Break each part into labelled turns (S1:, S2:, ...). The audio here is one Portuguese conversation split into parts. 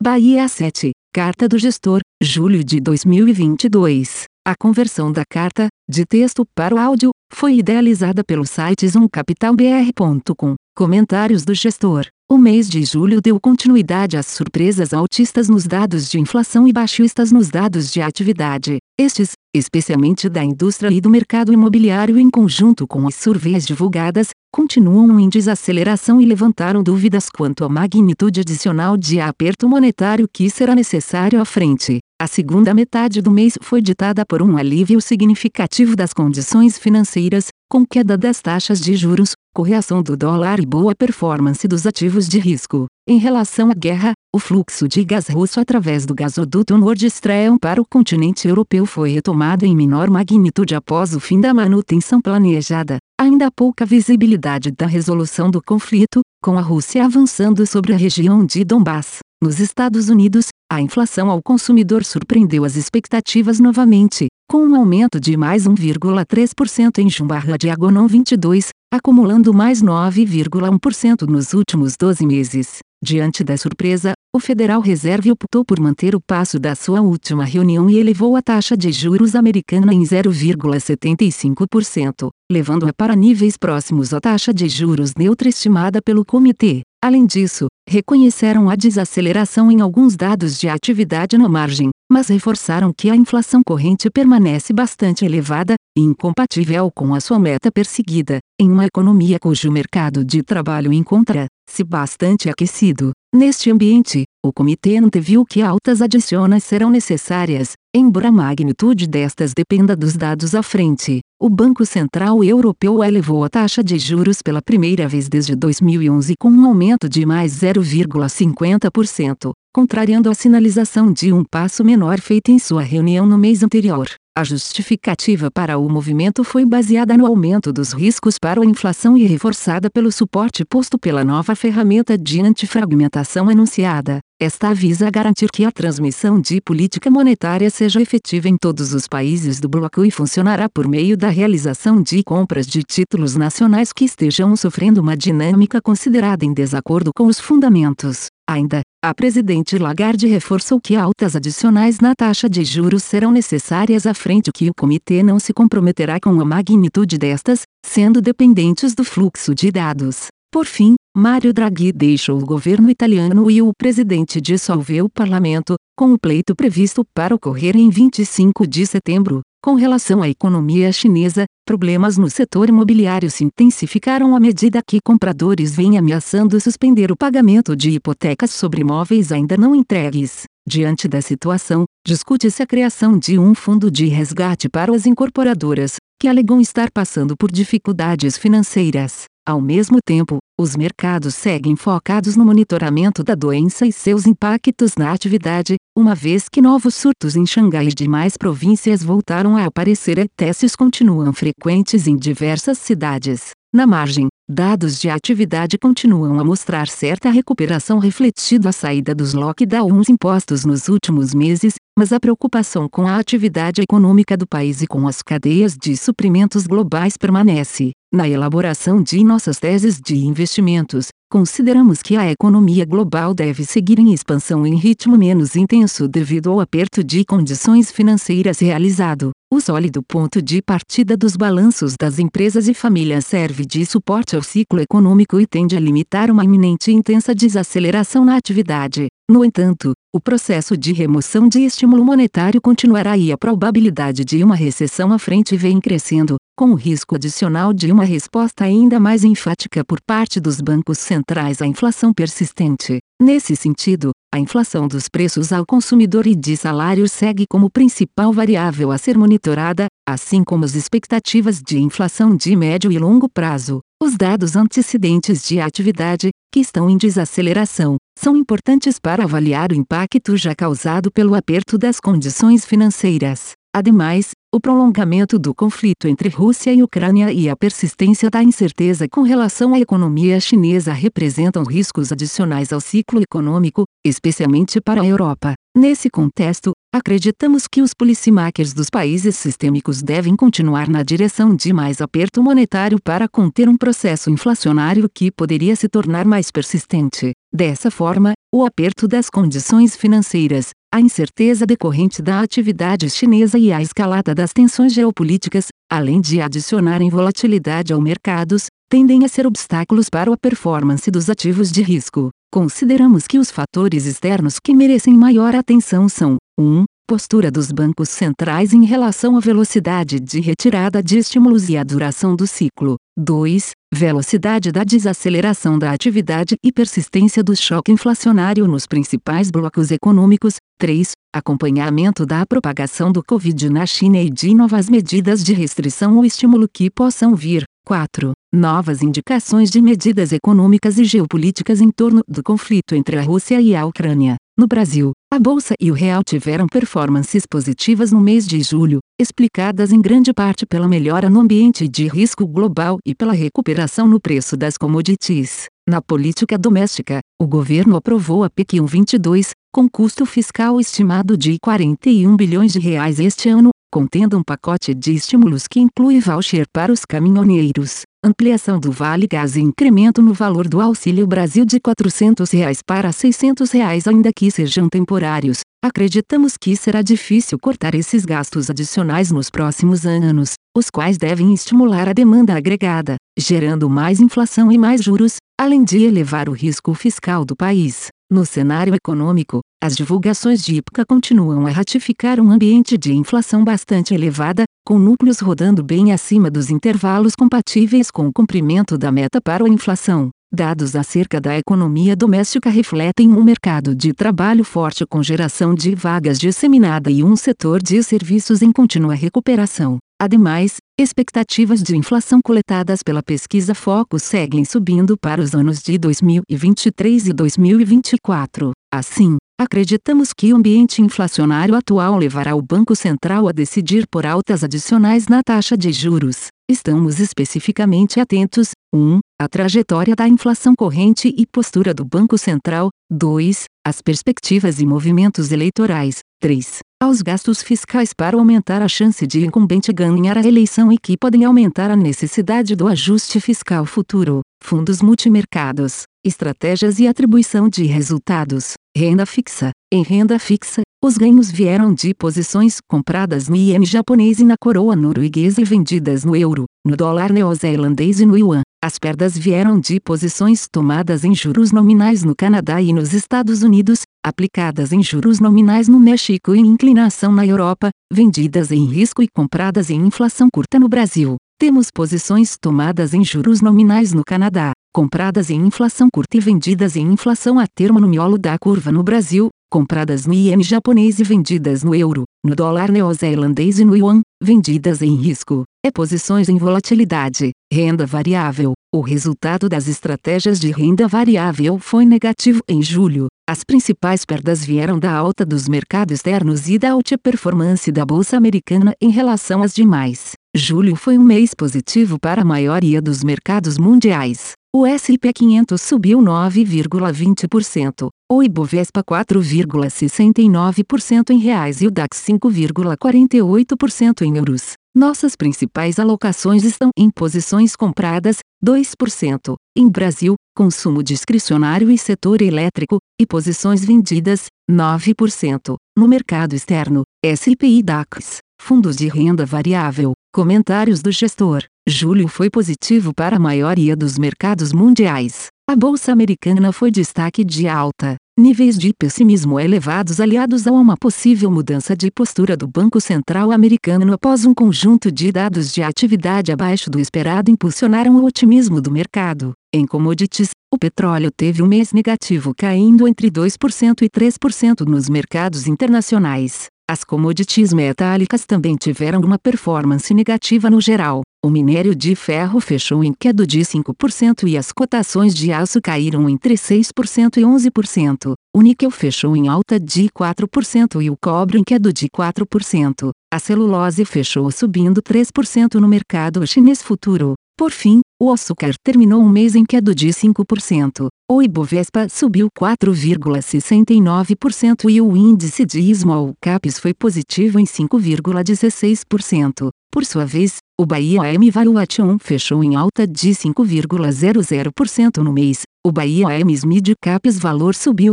S1: Bahia 7. Carta do gestor, julho de 2022. A conversão da carta, de texto para o áudio, foi idealizada pelo site zoomcapitalbr.com. Comentários do gestor. O mês de julho deu continuidade às surpresas altistas nos dados de inflação e baixistas nos dados de atividade. Estes, especialmente da indústria e do mercado imobiliário em conjunto com as surveys divulgadas, continuam em desaceleração e levantaram dúvidas quanto à magnitude adicional de aperto monetário que será necessário à frente. A segunda metade do mês foi ditada por um alívio significativo das condições financeiras, com queda das taxas de juros, correção do dólar e boa performance dos ativos de risco. Em relação à guerra, o fluxo de gás russo através do gasoduto Nord Stream para o continente europeu foi retomado em menor magnitude após o fim da manutenção planejada. Ainda há pouca visibilidade da resolução do conflito, com a Rússia avançando sobre a região de Donbass. Nos Estados Unidos, a inflação ao consumidor surpreendeu as expectativas novamente, com um aumento de mais 1,3% em junho-diagonal 22, acumulando mais 9,1% nos últimos 12 meses. Diante da surpresa, o Federal Reserve optou por manter o passo da sua última reunião e elevou a taxa de juros americana em 0,75%, levando-a para níveis próximos à taxa de juros neutra estimada pelo comitê. Além disso, reconheceram a desaceleração em alguns dados de atividade na margem, mas reforçaram que a inflação corrente permanece bastante elevada e incompatível com a sua meta perseguida, em uma economia cujo mercado de trabalho encontra-se bastante aquecido. Neste ambiente, o comitê anteviu que altas adicionais serão necessárias, embora a magnitude destas dependa dos dados à frente. O Banco Central Europeu elevou a taxa de juros pela primeira vez desde 2011 com um aumento de mais 0,50%, contrariando a sinalização de um passo menor feita em sua reunião no mês anterior. A justificativa para o movimento foi baseada no aumento dos riscos para a inflação e reforçada pelo suporte posto pela nova ferramenta de antifragmentação anunciada. Esta visa garantir que a transmissão de política monetária seja efetiva em todos os países do bloco e funcionará por meio da realização de compras de títulos nacionais que estejam sofrendo uma dinâmica considerada em desacordo com os fundamentos. Ainda, a presidente Lagarde reforçou que altas adicionais na taxa de juros serão necessárias à frente que o comitê não se comprometerá com a magnitude destas, sendo dependentes do fluxo de dados. Por fim, Mário Draghi deixou o governo italiano e o presidente dissolveu o parlamento, com o pleito previsto para ocorrer em 25 de setembro. Com relação à economia chinesa, problemas no setor imobiliário se intensificaram à medida que compradores vêm ameaçando suspender o pagamento de hipotecas sobre imóveis ainda não entregues. Diante da situação, discute-se a criação de um fundo de resgate para as incorporadoras, que alegam estar passando por dificuldades financeiras. Ao mesmo tempo, os mercados seguem focados no monitoramento da doença e seus impactos na atividade, uma vez que novos surtos em Xangai e demais províncias voltaram a aparecer e testes continuam frequentes em diversas cidades. Na margem, dados de atividade continuam a mostrar certa recuperação refletindo a saída dos lockdowns impostos nos últimos meses, mas a preocupação com a atividade econômica do país e com as cadeias de suprimentos globais permanece. Na elaboração de nossas teses de investimentos, consideramos que a economia global deve seguir em expansão em ritmo menos intenso devido ao aperto de condições financeiras realizado. O sólido ponto de partida dos balanços das empresas e famílias serve de suporte ao ciclo econômico e tende a limitar uma iminente e intensa desaceleração na atividade. No entanto, o processo de remoção de estímulo monetário continuará e a probabilidade de uma recessão à frente vem crescendo, com o risco adicional de uma resposta ainda mais enfática por parte dos bancos centrais à inflação persistente. Nesse sentido, a inflação dos preços ao consumidor e de salários segue como principal variável a ser monitorada, assim como as expectativas de inflação de médio e longo prazo. Os dados antecedentes de atividade, que estão em desaceleração, são importantes para avaliar o impacto já causado pelo aperto das condições financeiras. Ademais, o prolongamento do conflito entre Rússia e Ucrânia e a persistência da incerteza com relação à economia chinesa representam riscos adicionais ao ciclo econômico, especialmente para a Europa. Nesse contexto, acreditamos que os policymakers dos países sistêmicos devem continuar na direção de mais aperto monetário para conter um processo inflacionário que poderia se tornar mais persistente. Dessa forma, o aperto das condições financeiras, a incerteza decorrente da atividade chinesa e a escalada das tensões geopolíticas, além de adicionarem volatilidade ao mercados, tendem a ser obstáculos para a performance dos ativos de risco. Consideramos que os fatores externos que merecem maior atenção são: 1. Postura dos bancos centrais em relação à velocidade de retirada de estímulos e a duração do ciclo. 2. Velocidade da desaceleração da atividade e persistência do choque inflacionário nos principais blocos econômicos. 3. Acompanhamento da propagação do Covid na China e de novas medidas de restrição ou estímulo que possam vir. 4. Novas indicações de medidas econômicas e geopolíticas em torno do conflito entre a Rússia e a Ucrânia. No Brasil, a bolsa e o real tiveram performances positivas no mês de julho, explicadas em grande parte pela melhora no ambiente de risco global e pela recuperação no preço das commodities. Na política doméstica, o governo aprovou a PEC 122, com custo fiscal estimado de 41 bilhões de reais este ano, contendo um pacote de estímulos que inclui voucher para os caminhoneiros, ampliação do Vale Gás e incremento no valor do Auxílio Brasil de 400 reais para 600 reais ainda que sejam temporários. Acreditamos que será difícil cortar esses gastos adicionais nos próximos anos, os quais devem estimular a demanda agregada, gerando mais inflação e mais juros, além de elevar o risco fiscal do país. No cenário econômico, as divulgações de IPCA continuam a ratificar um ambiente de inflação bastante elevada, com núcleos rodando bem acima dos intervalos compatíveis com o cumprimento da meta para a inflação. Dados acerca da economia doméstica refletem um mercado de trabalho forte com geração de vagas disseminada e um setor de serviços em contínua recuperação. Ademais, expectativas de inflação coletadas pela pesquisa Focus seguem subindo para os anos de 2023 e 2024. Assim, acreditamos que o ambiente inflacionário atual levará o Banco Central a decidir por altas adicionais na taxa de juros. Estamos especificamente atentos: 1. A trajetória da inflação corrente e postura do Banco Central. 2. As perspectivas e movimentos eleitorais. 3. Aos gastos fiscais para aumentar a chance de incumbente ganhar a eleição e que podem aumentar a necessidade do ajuste fiscal futuro. Fundos multimercados, estratégias e atribuição de resultados. Renda fixa. Em renda fixa, os ganhos vieram de posições compradas no iene japonês e na coroa norueguesa e vendidas no euro, no dólar neozelandês e no yuan. As perdas vieram de posições tomadas em juros nominais no Canadá e nos Estados Unidos, aplicadas em juros nominais no México e inclinação na Europa, vendidas em risco e compradas em inflação curta no Brasil. Temos posições tomadas em juros nominais no Canadá, compradas em inflação curta e vendidas em inflação a termo no miolo da curva no Brasil, compradas no iene japonês e vendidas no euro, no dólar neozelandês e no yuan, vendidas em risco, é posições em volatilidade, renda variável. O resultado das estratégias de renda variável foi negativo em julho. As principais perdas vieram da alta dos mercados externos e da alta performance da bolsa americana em relação às demais. Julho foi um mês positivo para a maioria dos mercados mundiais. O S&P 500 subiu 9,20%, o Ibovespa 4,69% em reais e o DAX 5,48% em euros. Nossas principais alocações estão em posições compradas, 2%, em Brasil, consumo discricionário e setor elétrico, e posições vendidas, 9%, no mercado externo, SPI DAX, fundos de renda variável, comentários do gestor. Julho foi positivo para a maioria dos mercados mundiais. A bolsa americana foi destaque de alta. Níveis de pessimismo elevados aliados a uma possível mudança de postura do Banco Central americano após um conjunto de dados de atividade abaixo do esperado impulsionaram o otimismo do mercado. Em commodities, o petróleo teve um mês negativo caindo entre 2% e 3% nos mercados internacionais. As commodities metálicas também tiveram uma performance negativa no geral. O minério de ferro fechou em queda de 5% e as cotações de aço caíram entre 6% e 11%. O níquel fechou em alta de 4% e o cobre em queda de 4%. A celulose fechou subindo 3% no mercado chinês futuro. Por fim, o açúcar terminou um mês em queda de 5%. O Ibovespa subiu 4,69% e o índice de Small Caps foi positivo em 5,16%. Por sua vez, o Bahia AM Valuation fechou em alta de 5,00% no mês. O Bahia AM Mid Caps Valor subiu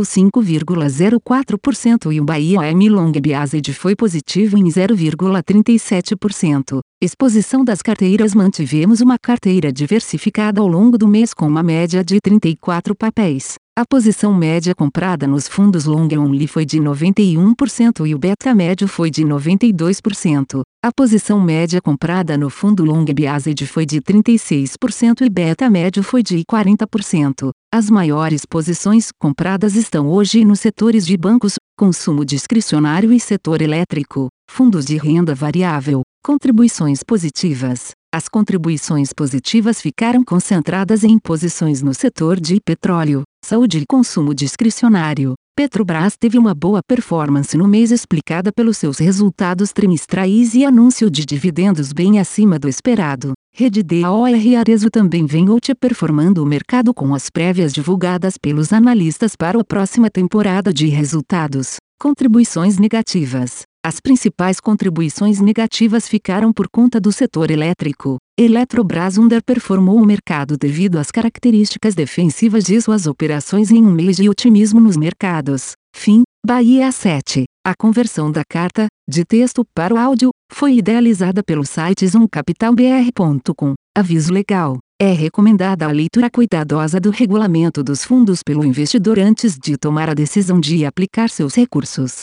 S1: 5,04% e o Bahia AM Long Biased foi positivo em 0,37%. Exposição das carteiras Mantivemos uma carteira diversificada ao longo do mês com uma média de 34 papéis. A posição média comprada nos fundos long only foi de 91% e o beta médio foi de 92%. A posição média comprada no fundo long biased foi de 36% e beta médio foi de 40%. As maiores posições compradas estão hoje nos setores de bancos, consumo discricionário e setor elétrico, fundos de renda variável, contribuições positivas. As contribuições positivas ficaram concentradas em posições no setor de petróleo, saúde e consumo discricionário. Petrobras teve uma boa performance no mês explicada pelos seus resultados trimestrais e anúncio de dividendos bem acima do esperado. Rede DAOR Arezo também vem out performando o mercado com as prévias divulgadas pelos analistas para a próxima temporada de resultados. Contribuições negativas. As principais contribuições negativas ficaram por conta do setor elétrico. Eletrobras underperformou o mercado devido às características defensivas de suas operações em um mês de otimismo nos mercados. Fim, Bahia 7. A conversão da carta, de texto para o áudio, foi idealizada pelo site zoomcapitalbr.com. Aviso legal. É recomendada a leitura cuidadosa do regulamento dos fundos pelo investidor antes de tomar a decisão de aplicar seus recursos.